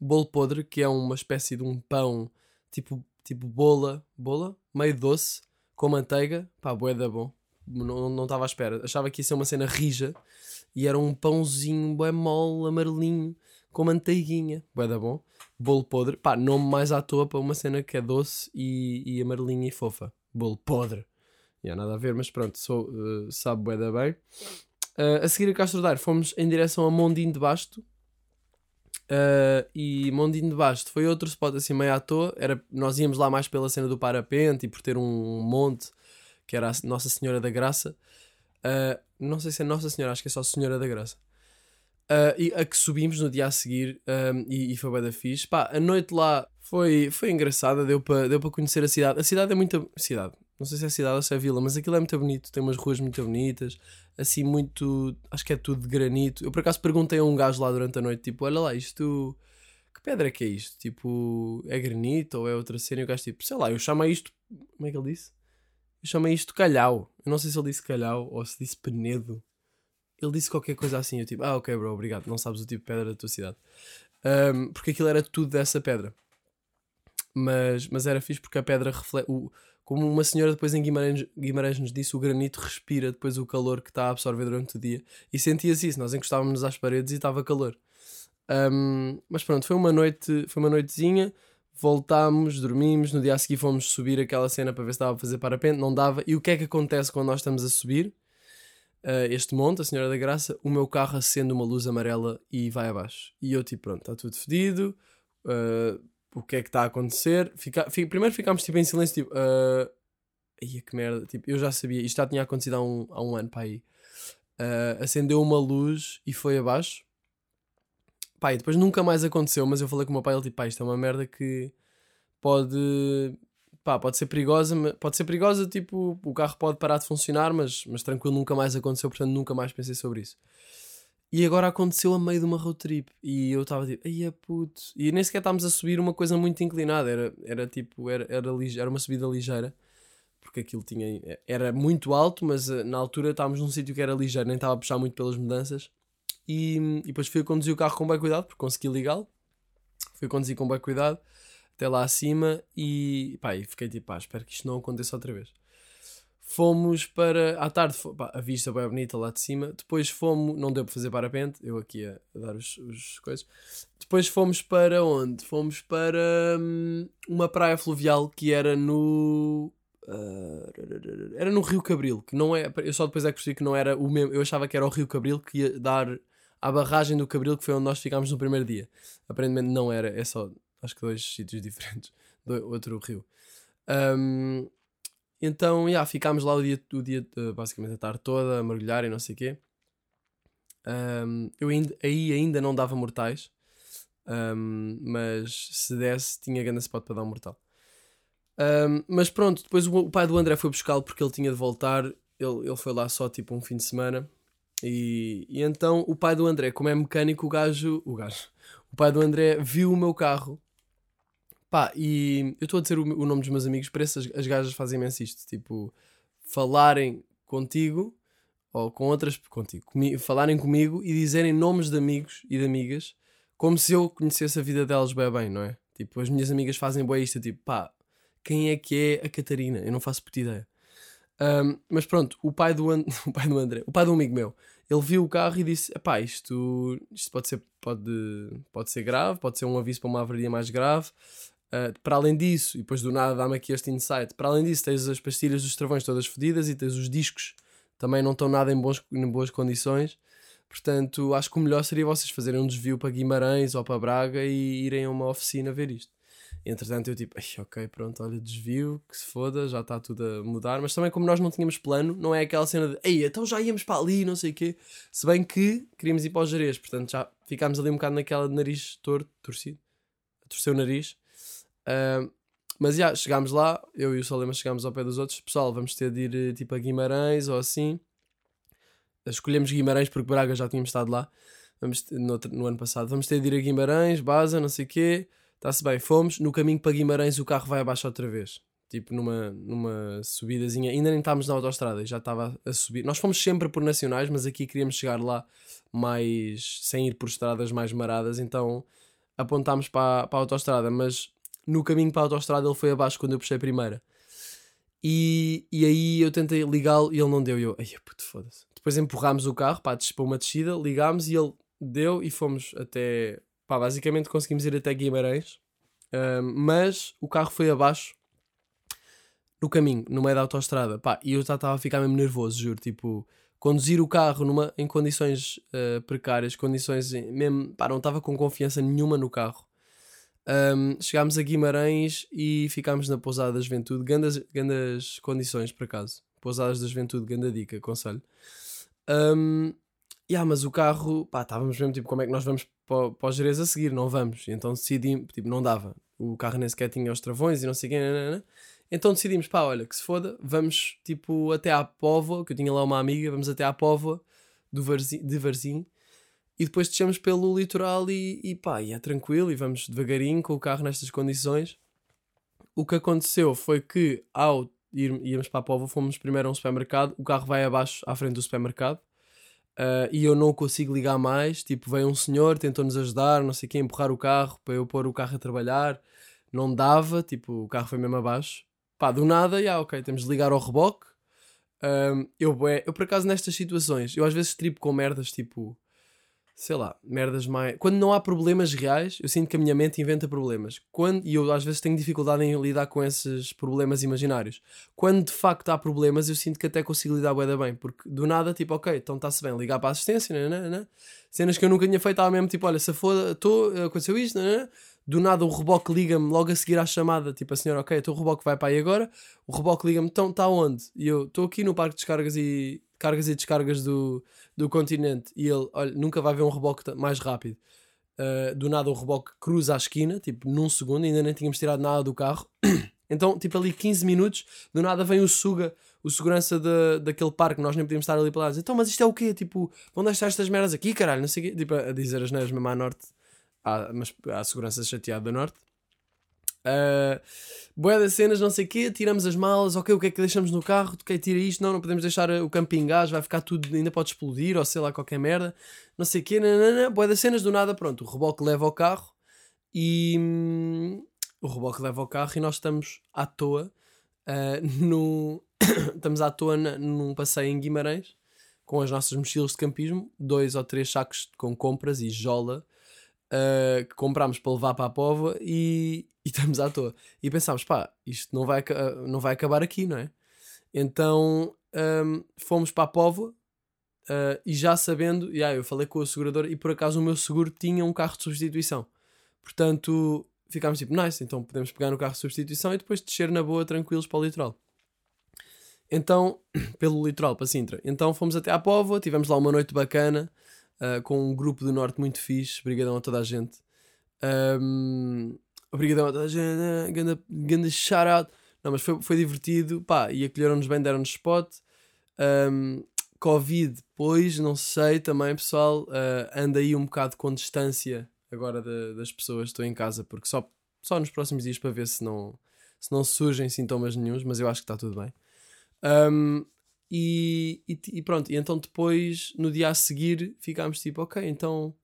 bolo podre, que é uma espécie de um pão tipo, tipo bola, bola, meio doce, com manteiga, pá, bué da bom. Não não estava à espera, achava que ia ser uma cena rija e era um pãozinho bué mole, amarelinho, com manteiguinha, bué da bom. Bolo podre, pá, nome mais à toa para uma cena que é doce e, e amarelinha e fofa. Bolo podre. Há nada a ver, mas pronto, sou, uh, sabe bué da bem. Uh, a seguir a Castro Daire fomos em direção a Mondinho de Basto. Uh, e Mondinho de Basto foi outro spot assim meio à toa. Era, nós íamos lá mais pela cena do parapente e por ter um monte que era a Nossa Senhora da Graça. Uh, não sei se é Nossa Senhora, acho que é só Senhora da Graça. Uh, e a que subimos no dia a seguir um, e, e foi bem da fixe. Pá, a noite lá foi, foi engraçada, deu para deu para conhecer a cidade. A cidade é muito. Cidade, não sei se é cidade ou se é vila, mas aquilo é muito bonito. Tem umas ruas muito bonitas, assim, muito. Acho que é tudo de granito. Eu por acaso perguntei a um gajo lá durante a noite: tipo, olha lá, isto. Que pedra é que é isto? Tipo, é granito ou é outra cena? E o gajo, tipo, sei lá, eu chamo isto. Como é que ele disse? Eu chamei isto calhau. Eu não sei se ele disse calhau ou se disse penedo. ele disse qualquer coisa assim. Eu tipo, ah, ok, bro, obrigado. Não sabes o tipo de pedra da tua cidade. Um, porque aquilo era tudo dessa pedra. Mas, mas era fixe porque a pedra reflete. O, como uma senhora depois em Guimarães, Guimarães nos disse, o granito respira depois o calor que está a absorver durante o dia. E sentia-se isso. Nós encostávamos às paredes e estava calor. Um, mas pronto, foi uma noite, foi uma noitezinha. Voltámos, dormimos. No dia a seguir fomos subir aquela cena para ver se estava a fazer parapente. Não dava. E o que é que acontece quando nós estamos a subir? Uh, este monte, a Senhora da Graça, o meu carro acende uma luz amarela e vai abaixo. E eu, tipo, pronto, está tudo fedido. Uh, o que é que está a acontecer? Fica, fica, primeiro ficámos tipo em silêncio, tipo, uh, Ia que merda, tipo, eu já sabia, isto já tinha acontecido há um, há um ano aí. Uh, acendeu uma luz e foi abaixo. E depois nunca mais aconteceu, mas eu falei com o meu pai, ele tipo, pá, isto é uma merda que pode, pá, pode ser perigosa, pode ser perigosa, tipo, o carro pode parar de funcionar, mas, mas tranquilo, nunca mais aconteceu, portanto nunca mais pensei sobre isso. E agora aconteceu a meio de uma road trip. E eu estava tipo, ai é puto. E nem sequer estávamos a subir uma coisa muito inclinada. Era, era tipo, era, era, era uma subida ligeira. Porque aquilo tinha. Era muito alto, mas eh, na altura estávamos num sítio que era ligeiro, nem estava a puxar muito pelas mudanças. E, e depois fui conduzir o carro com bem cuidado, porque consegui ligá-lo. Fui conduzir com bem cuidado até lá acima e pá, e fiquei tipo, pá, espero que isto não aconteça outra vez. Fomos para. À tarde, pá, a vista bem bonita lá de cima. Depois fomos. Não deu para fazer parapente, eu aqui a, a dar os, os coisas. Depois fomos para onde? Fomos para hum, uma praia fluvial que era no. Uh, era no Rio Cabril, que não é. Eu só depois é que percebi que não era o mesmo. Eu achava que era o Rio Cabril que ia dar à barragem do Cabril, que foi onde nós ficámos no primeiro dia. Aparentemente não era, é só. Acho que dois sítios diferentes. Do, outro rio. Um, então, yeah, ficámos lá o dia, o dia basicamente a tarde toda a mergulhar e não sei o quê. Um, eu ainda, aí ainda não dava mortais, um, mas se desse, tinha grande spot para dar um mortal. Um, mas pronto, depois o, o, pai do André foi buscá-lo porque ele tinha de voltar. Ele, ele foi lá só tipo um fim de semana. E, e então o pai do André, como é mecânico, o gajo. O gajo. O pai do André viu o meu carro Pá, e eu estou a dizer o, o, nome dos meus amigos, para essas as gajas fazem imenso isto, tipo, falarem contigo ou com outras, contigo, falarem comigo e dizerem nomes de amigos e de amigas como se eu conhecesse a vida delas bem bem, não é? Tipo, as minhas amigas fazem bem isto, tipo, pá, quem é que é a Catarina? Eu não faço puta ideia. Um, mas pronto, o pai, do o pai do André, o pai de um amigo meu, ele viu o carro e disse: pá, isto, isto pode, ser, pode, pode ser grave, pode ser um aviso para uma avaria mais grave. Uh, para além disso, e depois do nada dá-me aqui este insight, para além disso tens as pastilhas dos travões todas fodidas e tens os discos também não estão nada em, bons, em boas condições. Portanto, acho que o melhor seria vocês fazerem um desvio para Guimarães ou para Braga e irem a uma oficina ver isto. Entretanto, eu tipo, ok, pronto, olha, desvio, que se foda, já está tudo a mudar. Mas também, como nós não tínhamos plano, não é aquela cena de, ei, então já íamos para ali, não sei o quê. Se bem que queríamos ir para os Jerez, portanto já ficámos ali um bocado naquela de nariz torto, torcido, a torcer o nariz. Uh, mas já, chegámos lá, eu e o Solema chegámos ao pé dos outros. Pessoal, vamos ter de ir eh, tipo a Guimarães ou assim. Escolhemos Guimarães porque Braga já tínhamos estado lá vamos no, no, ano passado. Vamos ter de ir a Guimarães, Baza, não sei o quê. Está-se bem, fomos. No caminho para Guimarães o carro vai abaixo outra vez. Tipo numa, numa subidazinha. Ainda nem estávamos na autostrada, já estava a subir. Nós fomos sempre por nacionais, mas aqui queríamos chegar lá mais sem ir por estradas mais maradas. Então apontámos para, para a autostrada, mas no caminho para a autostrada ele foi abaixo quando eu puxei a primeira. E, e aí eu tentei ligá-lo e ele não deu. E eu, ai puto, foda-se. Depois empurrámos o carro para, para uma descida, ligámos e ele deu e fomos até. Pá, basicamente conseguimos ir até Guimarães. Mas o carro foi abaixo no caminho, no meio da autostrada. Pá, e eu já estava a ficar mesmo nervoso, juro. Tipo, conduzir o carro numa, em condições uh, precárias, condições mesmo. Pá, não estava com confiança nenhuma no carro. Um, chegámos a Guimarães e ficámos na Pousada da Juventude. Gandas, gandas condições, por acaso. Pousadas da Juventude, ganda dica, aconselho. Um, yeah, mas o carro, pá, estávamos mesmo tipo, como é que nós vamos para, para os Jerez a seguir? Não vamos. Então decidimos, tipo, não dava. O carro nem sequer tinha os travões e não sei o quê. Nanana. Então decidimos, pá, olha, que se foda, vamos tipo até à Póvoa, que eu tinha lá uma amiga, vamos até à Póvoa do Varzim, de Varzim e depois descemos pelo litoral e, e pá, e é tranquilo e vamos devagarinho com o carro nestas condições. O que aconteceu foi que ao ir, para a Póvoa, fomos primeiro a um supermercado, o carro vai abaixo à frente do supermercado. ah, e eu não consigo ligar mais. Tipo, veio um senhor, tentou-nos ajudar, não sei quem, empurrar o carro para eu pôr o carro a trabalhar. Não dava, tipo, o carro foi mesmo abaixo. Pá, do nada, já, ok, temos de ligar ao reboque. Eu, bué, eu, por acaso, nestas situações, eu às vezes tripo com merdas tipo, sei lá, merdas mais. Quando não há problemas reais, eu sinto que a minha mente inventa problemas. Quando, e eu às vezes tenho dificuldade em lidar com esses problemas imaginários. Quando de facto há problemas, eu sinto que até consigo lidar da bem, porque do nada, tipo, ok, então está-se bem, ligar para a assistência, né, né, né? cenas que eu nunca tinha feito, ao mesmo tipo, olha, se foda, estou, aconteceu isto, né? do nada o reboque liga-me logo a seguir à chamada, tipo a senhora, ok, então o reboque vai para aí agora, o reboque liga-me, então está onde? E eu, estou aqui no parque de descargas e cargas e descargas do, do continente, e ele, olha, nunca vai ver um reboque mais rápido. Uh, do nada o reboque cruza a esquina, tipo num segundo, ainda nem tínhamos tirado nada do carro. então, tipo ali 15 minutos, do nada vem o Suga, o segurança de, daquele parque, nós nem podíamos estar ali para lá. Então, mas isto é o quê? Tipo, vão deixar estas merdas aqui, caralho? Não sei o quê. Tipo, a dizer as neiras mesmo à norte há, mas há segurança chateada do norte. Uh, boé das cenas, não sei o quê, tiramos as malas, ok, o que é que deixamos no carro? Ok, tira isto, não, não podemos deixar o camping gás, vai ficar tudo, ainda pode explodir, ou sei lá, qualquer merda, não sei o quê, boé das cenas, do nada, pronto, o reboque leva ao carro e hum, o reboque leva ao carro e nós estamos à toa uh, no estamos à toa na, num passeio em Guimarães com as nossas mochilas de campismo, dois ou três sacos com compras e jola uh, que comprámos para levar para a pova e, e estamos à toa. E pensámos, pá, isto não vai, não vai acabar aqui, não é? Então um, fomos para a pova uh, e já sabendo, yeah, eu falei com o segurador e por acaso o meu seguro tinha um carro de substituição. Portanto, ficámos tipo, nice, então podemos pegar no carro de substituição e depois descer na boa, tranquilos para o litoral. Então, pelo litoral para Sintra. Então fomos até à Póvoa, tivemos lá uma noite bacana uh, com um grupo do Norte muito fixe. Obrigadão a toda a gente. Um, obrigadão a toda a gente. Ganda, ganda shout out. Não, mas foi, foi divertido. Pá, e acolheram-nos bem, deram-nos spot. Um, Covid, pois, não sei também, pessoal. Uh, anda aí um bocado com distância agora de, das pessoas. Estou em casa porque só, só nos próximos dias para ver se não, se não surgem sintomas nenhums, mas eu acho que está tudo bem. Um, e, e, e, pronto, e então depois, no dia a seguir, ficámos tipo, ok, então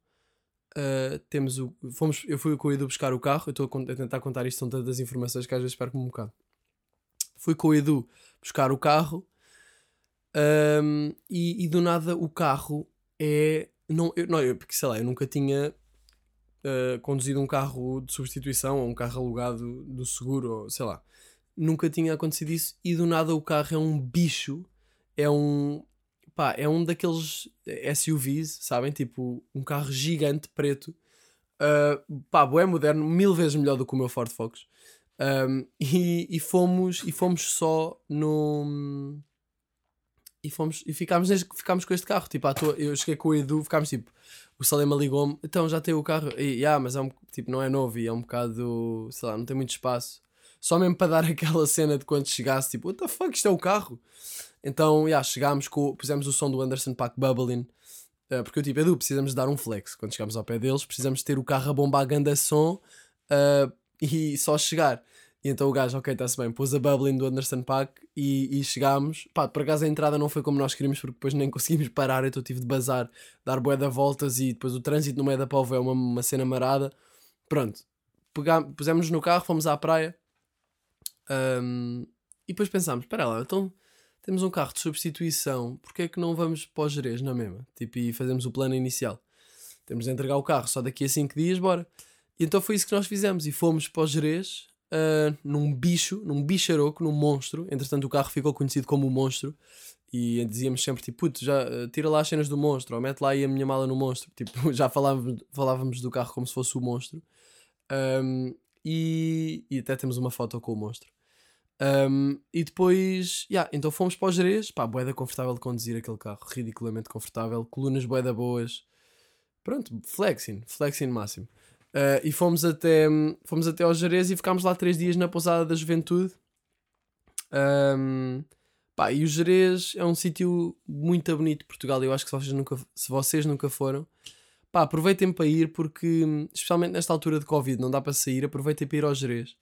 uh, temos o. Fomos, eu fui com o Edu buscar o carro, eu estou a, tentar contar isto, são tantas informações que às vezes perco-me um bocado. Fui com o Edu buscar o carro um, e, e, do nada o carro é. Não, eu, não, eu, porque sei lá, eu nunca tinha uh, conduzido um carro de substituição ou um carro alugado do seguro, ou sei lá. Nunca tinha acontecido isso e do nada o carro é um bicho é um pá, é um daqueles SUVs, sabem? Tipo, um carro gigante preto. Uh, pá, é moderno, mil vezes melhor do que o meu Ford Focus. Um, e, e, fomos e fomos só no e fomos e ficámos, ficámos com este carro tipo à toa, eu cheguei com o Edu ficámos tipo o Salema ligou-me então já tem o carro e yeah, mas é um, tipo não é novo e é um bocado sei lá não tem muito espaço só mesmo para dar aquela cena de quando chegasse tipo what the fuck isto é o carro então, yeah, chegámos, com, pusemos o som do Anderson Pack Bubbling. Uh, porque eu tipo, Edu, precisamos dar um flex. Quando chegamos ao pé deles, precisamos ter o carro a bombar a ganda som uh, e só chegar. E então o gajo, ok, está-se bem, pôs a bubbling do Anderson Pack e, e chegámos. Pá, por acaso a entrada não foi como nós queríamos, porque depois nem conseguimos parar, então tive de bazar, dar bué voltas e depois o trânsito no meio da povo é uma, uma cena marada. Pronto, Pegámos, pusemos no carro, fomos à praia um, e depois pensámos: espera lá, então temos um carro de substituição, porque é que não vamos para o Jerez na mesma? Tipo, e fazemos o plano inicial. Temos de entregar o carro só daqui a 5 dias, bora. E então foi isso que nós fizemos e fomos para o Jerez uh, num bicho, num bicharoco, num monstro. Entretanto, o carro ficou conhecido como o monstro e dizíamos sempre tipo, puto, já uh, tira lá as cenas do monstro, ou mete lá aí a minha mala no monstro. Tipo, já falávamos, falávamos do carro como se fosse o monstro. Um, e, e até temos uma foto com o monstro. Um, e depois, yeah, então fomos para o Jerez, pá, boeda confortável de conduzir aquele carro, ridiculamente confortável, colunas boeda boas, pronto, flexing, flexing máximo. Uh, e fomos até, fomos até ao Jerez e ficámos lá três dias na pousada da juventude. Um, pá, e o Jerez é um sítio muito bonito de Portugal, eu acho que se vocês nunca, se vocês nunca foram, pá, aproveitem para ir porque, especialmente nesta altura de Covid, não dá para sair, aproveitem para ir ao Jerez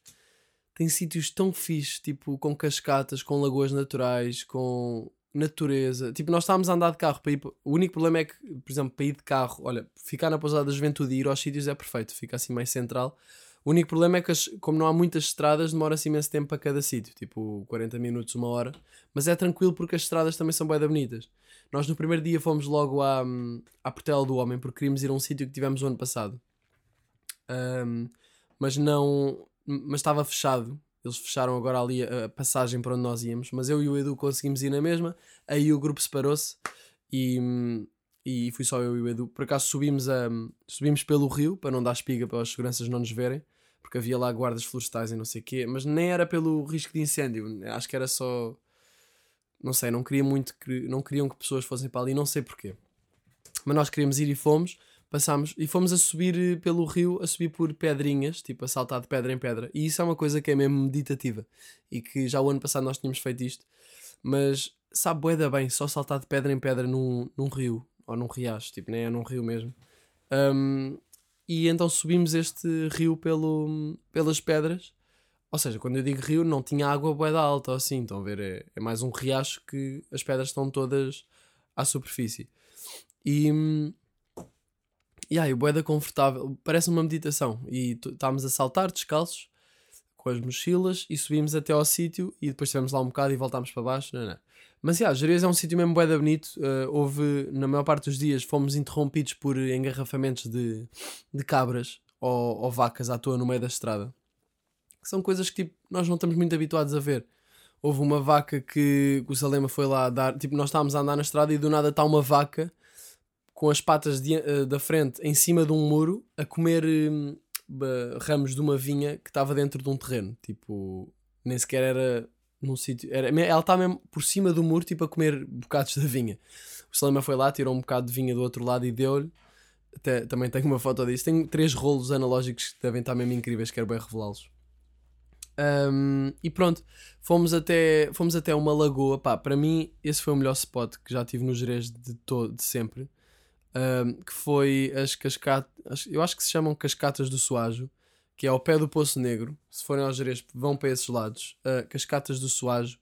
tem sítios tão fixes, tipo com cascatas, com lagoas naturais, com natureza. Tipo, nós estávamos a andar de carro para ir. O único problema é que, por exemplo, para ir de carro, olha, ficar na pousada da juventude e ir aos sítios é perfeito, fica assim mais central. O único problema é que, como não há muitas estradas, demora-se imenso tempo para cada sítio, tipo 40 minutos, uma hora. Mas é tranquilo porque as estradas também são bem bonitas. Nós no primeiro dia fomos logo à, à Portela do Homem porque queríamos ir a um sítio que tivemos o ano passado. Ahm, mas não. Mas estava fechado. Eles fecharam agora ali a, passagem para onde nós íamos. Mas eu e o Edu conseguimos ir na mesma. Aí o grupo separou-se e, e fui só eu e o Edu. Por acaso subimos, a, subimos pelo rio para não dar espiga para as seguranças não nos verem. Porque havia lá guardas florestais e não sei o quê. Mas nem era pelo risco de incêndio. Acho que era só. Não sei, não queria muito que, não queriam que pessoas fossem para ali, não sei porquê. Mas nós queríamos ir e fomos, passámos e fomos a subir eh, pelo rio, a subir por pedrinhas, tipo a saltar de pedra em pedra. E isso é uma coisa que é mesmo meditativa e que já o ano passado nós tínhamos feito isto, mas sabe bué bem só saltar de pedra em pedra num, num rio ou num riacho, tipo, nem é num rio mesmo. Um, e então subimos este rio pelo, pelas pedras. Ou seja, quando eu digo rio, não tinha água bué da alta ou assim, estão a ver? É, é mais um riacho que as pedras estão todas à superfície. E, hum, e aí, o boeda confortável, parece uma meditação. E estávamos a saltar descalços com as mochilas e subimos até ao sítio e depois estivemos lá um bocado e voltámos para baixo. Não, não. Mas, yeah, Jerez é um sítio mesmo boeda bonito. eh, houve, na maior parte dos dias, fomos interrompidos por engarrafamentos de, de cabras ou, ou vacas à toa no meio da estrada. Que são coisas que tipo, nós não estamos muito habituados a ver. Houve uma vaca que o Salema foi lá dar. Tipo, nós estávamos a andar na estrada e do nada está uma vaca com as patas de- eh, da frente em cima de um muro a comer ba- ramos de uma vinha que estava dentro de um terreno. Tipo, nem sequer era num sítio. Era, ela está mesmo por cima do muro, tipo, a comer bocados da vinha. O Salema foi lá, tirou um bocado de vinha do outro lado e deu-lhe. Até- Também tenho uma foto disso. Tenho três rolos analógicos que devem estar mesmo incríveis, quero bem revelá-los. Um, e pronto, fomos até, fomos até uma lagoa. Pá, para mim, esse foi o melhor spot que já tive no Jerez de, todo, de sempre. Que foi as cascatas. Eu acho que se chamam Cascatas do Suajo, que é ao pé do Poço Negro. Se forem ao Jerez, vão para esses lados. Uh, cascatas do Suajo.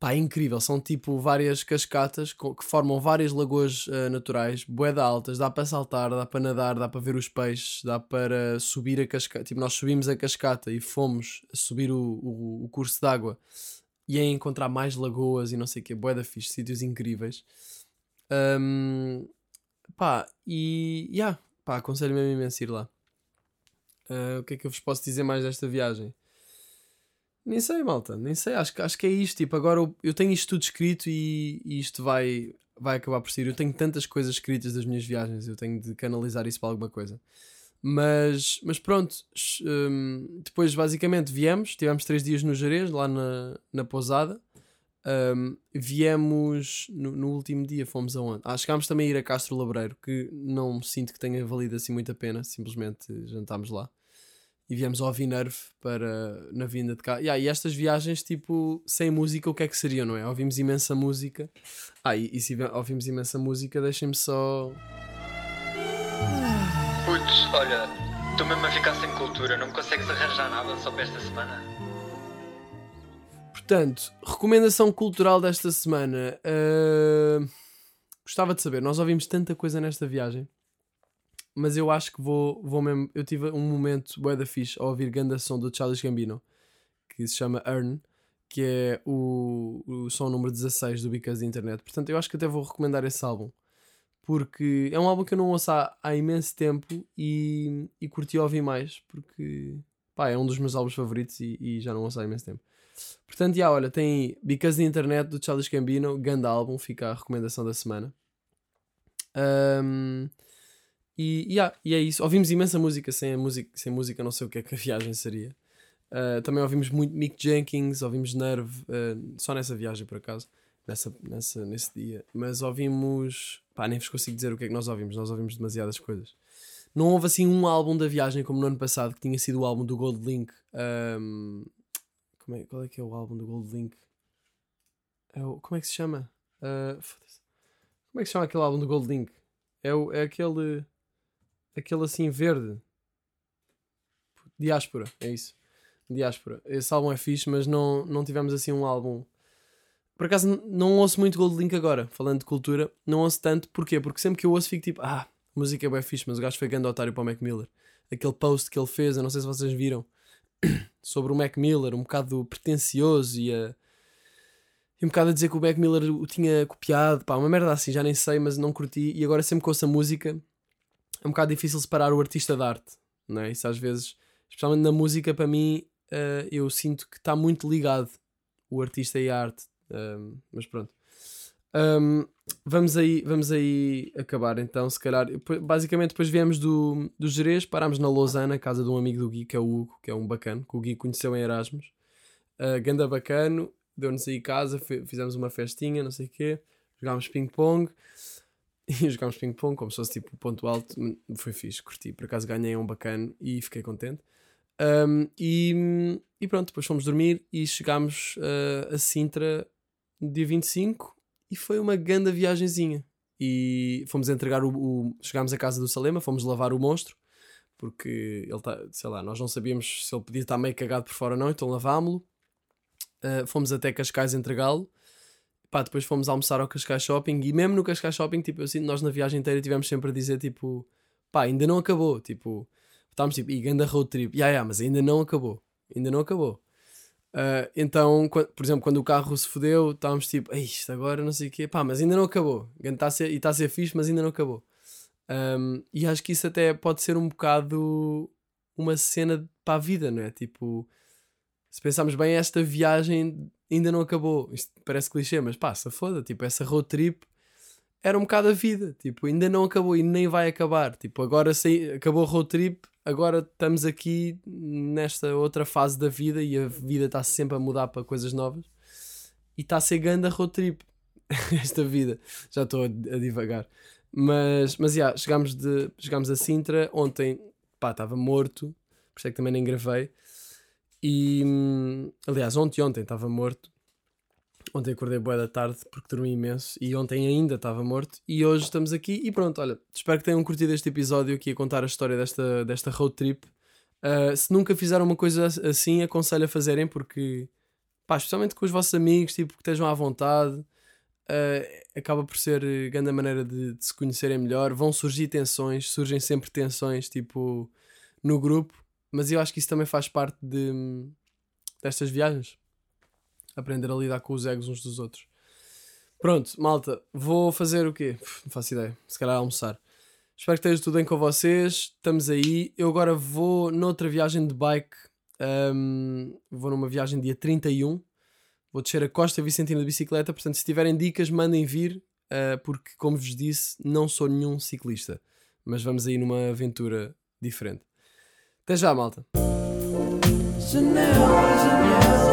Pá, é incrível. São tipo várias cascatas que formam várias lagoas uh, naturais, boeda altas. Dá para saltar, dá para nadar, dá para ver os peixes, dá para subir a cascata. Tipo, nós subimos a cascata e fomos subir o, o, o curso de água e a encontrar mais lagoas e não sei o que. Boeda fixe, sítios incríveis. Um, pá, e. Yeah, pá, aconselho mesmo imenso ir lá. Uh, o que é que eu vos posso dizer mais desta viagem? Nem sei, malta, nem sei. Acho, acho que é isto. Tipo, agora eu, eu tenho isto tudo escrito e, e isto vai, vai acabar por ser. Eu tenho tantas coisas escritas das minhas viagens, eu tenho de canalizar isso para alguma coisa. Mas, mas pronto, hum, depois basicamente viemos, tivemos três dias no Jerez, lá na, na pousada. Hum, viemos no, no último dia, fomos aonde? Ah, chegámos também a ir a Castro Labreiro, que não sinto que tenha valido assim muito a pena, simplesmente jantámos lá e viemos ao Vinerve para na vinda de cá. Yeah, e estas viagens, tipo, sem música, o que é que seriam, não é? Ouvimos imensa música. Ah, e, e se vi- ouvimos imensa música, deixem-me só. Putz, olha, estou mesmo a ficar sem cultura, não me consegues arranjar nada só para esta semana? Portanto, recomendação cultural desta semana. ah, Gostava de saber, nós ouvimos tanta coisa nesta viagem, mas eu acho que vou, vou mesmo. Eu tive um momento bué da fixe ao ouvir ganda som do Charles Gambino, que se chama Earn, que é o, o som número 16 do Because Internet. Portanto, eu acho que até vou recomendar esse álbum, porque é um álbum que eu não ouço há, há imenso tempo e, e curti ouvir mais, porque pá, é um dos meus álbuns favoritos e, e já não ouço há imenso tempo. Portanto, já, olha, tem Because the Internet do Charles Gambino, grande álbum, fica a recomendação da semana. Ahm, e, yeah, e é isso. Ouvimos imensa música sem, música, sem música, não sei o que é que a viagem seria. Ah, também ouvimos muito Mick Jenkins, ouvimos Nerve, ah, só nessa viagem por acaso, nessa, nessa, nesse dia. Mas ouvimos. Pá, nem vos consigo dizer o que é que nós ouvimos, nós ouvimos demasiadas coisas. Não houve assim um álbum da viagem como no ano passado, que tinha sido o álbum do Gold Link. ahm, como é, qual é que é o álbum do Gold Link? É o, como é que se chama? Foda-se. como é que se chama aquele álbum do Gold Link? É, o, é aquele. Aquele assim verde. Diáspora, é isso. Diáspora. Esse álbum é fixe, mas não, não tivemos assim um álbum por acaso não ouço muito Gold Link agora, falando de cultura, não ouço tanto, porquê? Porque sempre que eu ouço fico tipo, ah, a música é bem fixe, mas o gajo foi grande otário para o Mac Miller. Aquele post que ele fez, eu não sei se vocês viram, sobre o Mac Miller, um bocado pretencioso e a. E um bocado a dizer que o Mac Miller o tinha copiado, pá, uma merda assim, já nem sei, mas não curti. E agora sempre que ouço a música, é um bocado difícil separar o artista da arte, não é? Isso às vezes, especialmente na música, para mim, eh, eu sinto que está muito ligado o artista e a arte. Um, mas pronto. Um, vamos, aí, vamos aí acabar então, se calhar. Basicamente, depois viemos do, do Jerez, parámos na Lausanne, casa de um amigo do Gui, que é o Hugo, que é um bacano, que o Gui conheceu em Erasmus. Uh, ganda bacano, deu-nos aí casa, fi- fizemos uma festinha, não sei o quê, jogámos ping-pong. E jogámos ping-pong como se fosse tipo ponto alto. Foi fixe, curti. Por acaso ganhei um bacano e fiquei contente. Um, e, e pronto, depois fomos dormir e chegámos uh, a Sintra no dia 25 e foi uma grande viagenzinha. E fomos entregar o, o- Chegámos à casa do Salema, fomos lavar o monstro, porque ele está, sei lá, nós não sabíamos se ele podia estar meio cagado por fora ou não, então lavámo-lo. Uh, fomos até Cascais entregá-lo. Pá, depois fomos almoçar ao Cascais Shopping e mesmo no Cascais Shopping, tipo, assim, nós na viagem inteira tivemos sempre a dizer, tipo, pá, ainda não acabou, tipo, estávamos tipo, e ganda road trip, yeah, yeah, mas ainda não acabou, ainda não acabou. Ah, então, qua- por exemplo, quando o carro se fodeu, estávamos tipo, "Ei, isto agora não sei o quê, pá, mas ainda não acabou. Tá a ser, está a ser fixe, mas ainda não acabou. Ahm, e acho que isso até pode ser um bocado uma cena para a vida, não é? Tipo, se pensarmos bem, esta viagem ainda não acabou. Isto parece clichê, mas se foda, tipo, essa road trip era um bocado a vida, tipo, ainda não acabou e nem vai acabar. Tipo, agora acabou a road trip, agora estamos aqui nesta outra fase da vida e a vida está sempre a mudar para coisas novas e está a ser grande a road trip esta vida. Já estou a, divagar. Mas, mas yeah, chegámos, de, chegámos a Sintra ontem, pá, estava morto, por isso é que também nem gravei. E hum, aliás, ontem ontem estava morto. Ontem acordei boa da tarde porque dormi imenso e ontem ainda estava morto e hoje estamos aqui e pronto, olha, espero que tenham curtido este episódio aqui a contar a história desta, desta road trip. Uh, se nunca fizeram uma coisa assim, aconselho a fazerem porque, pá, especialmente com os vossos amigos, tipo, que estejam à vontade, uh, acaba por ser grande maneira de, de se conhecerem melhor. Vão surgir tensões, surgem sempre tensões, tipo, no grupo, mas eu acho que isso também faz parte de, destas viagens aprender a lidar com os egos uns dos outros. Pronto, malta, vou fazer o quê? Não faço ideia. Se calhar almoçar. Espero que esteja tudo bem com vocês. Estamos aí. Eu agora vou noutra viagem de bike. ahm, vou numa viagem dia 31. Vou descer a Costa Vicentina de bicicleta. Portanto, se tiverem dicas, mandem vir. ah, porque, como vos disse, não sou nenhum ciclista. Mas vamos aí numa aventura diferente. Até já, malta. Chanel, Chanel.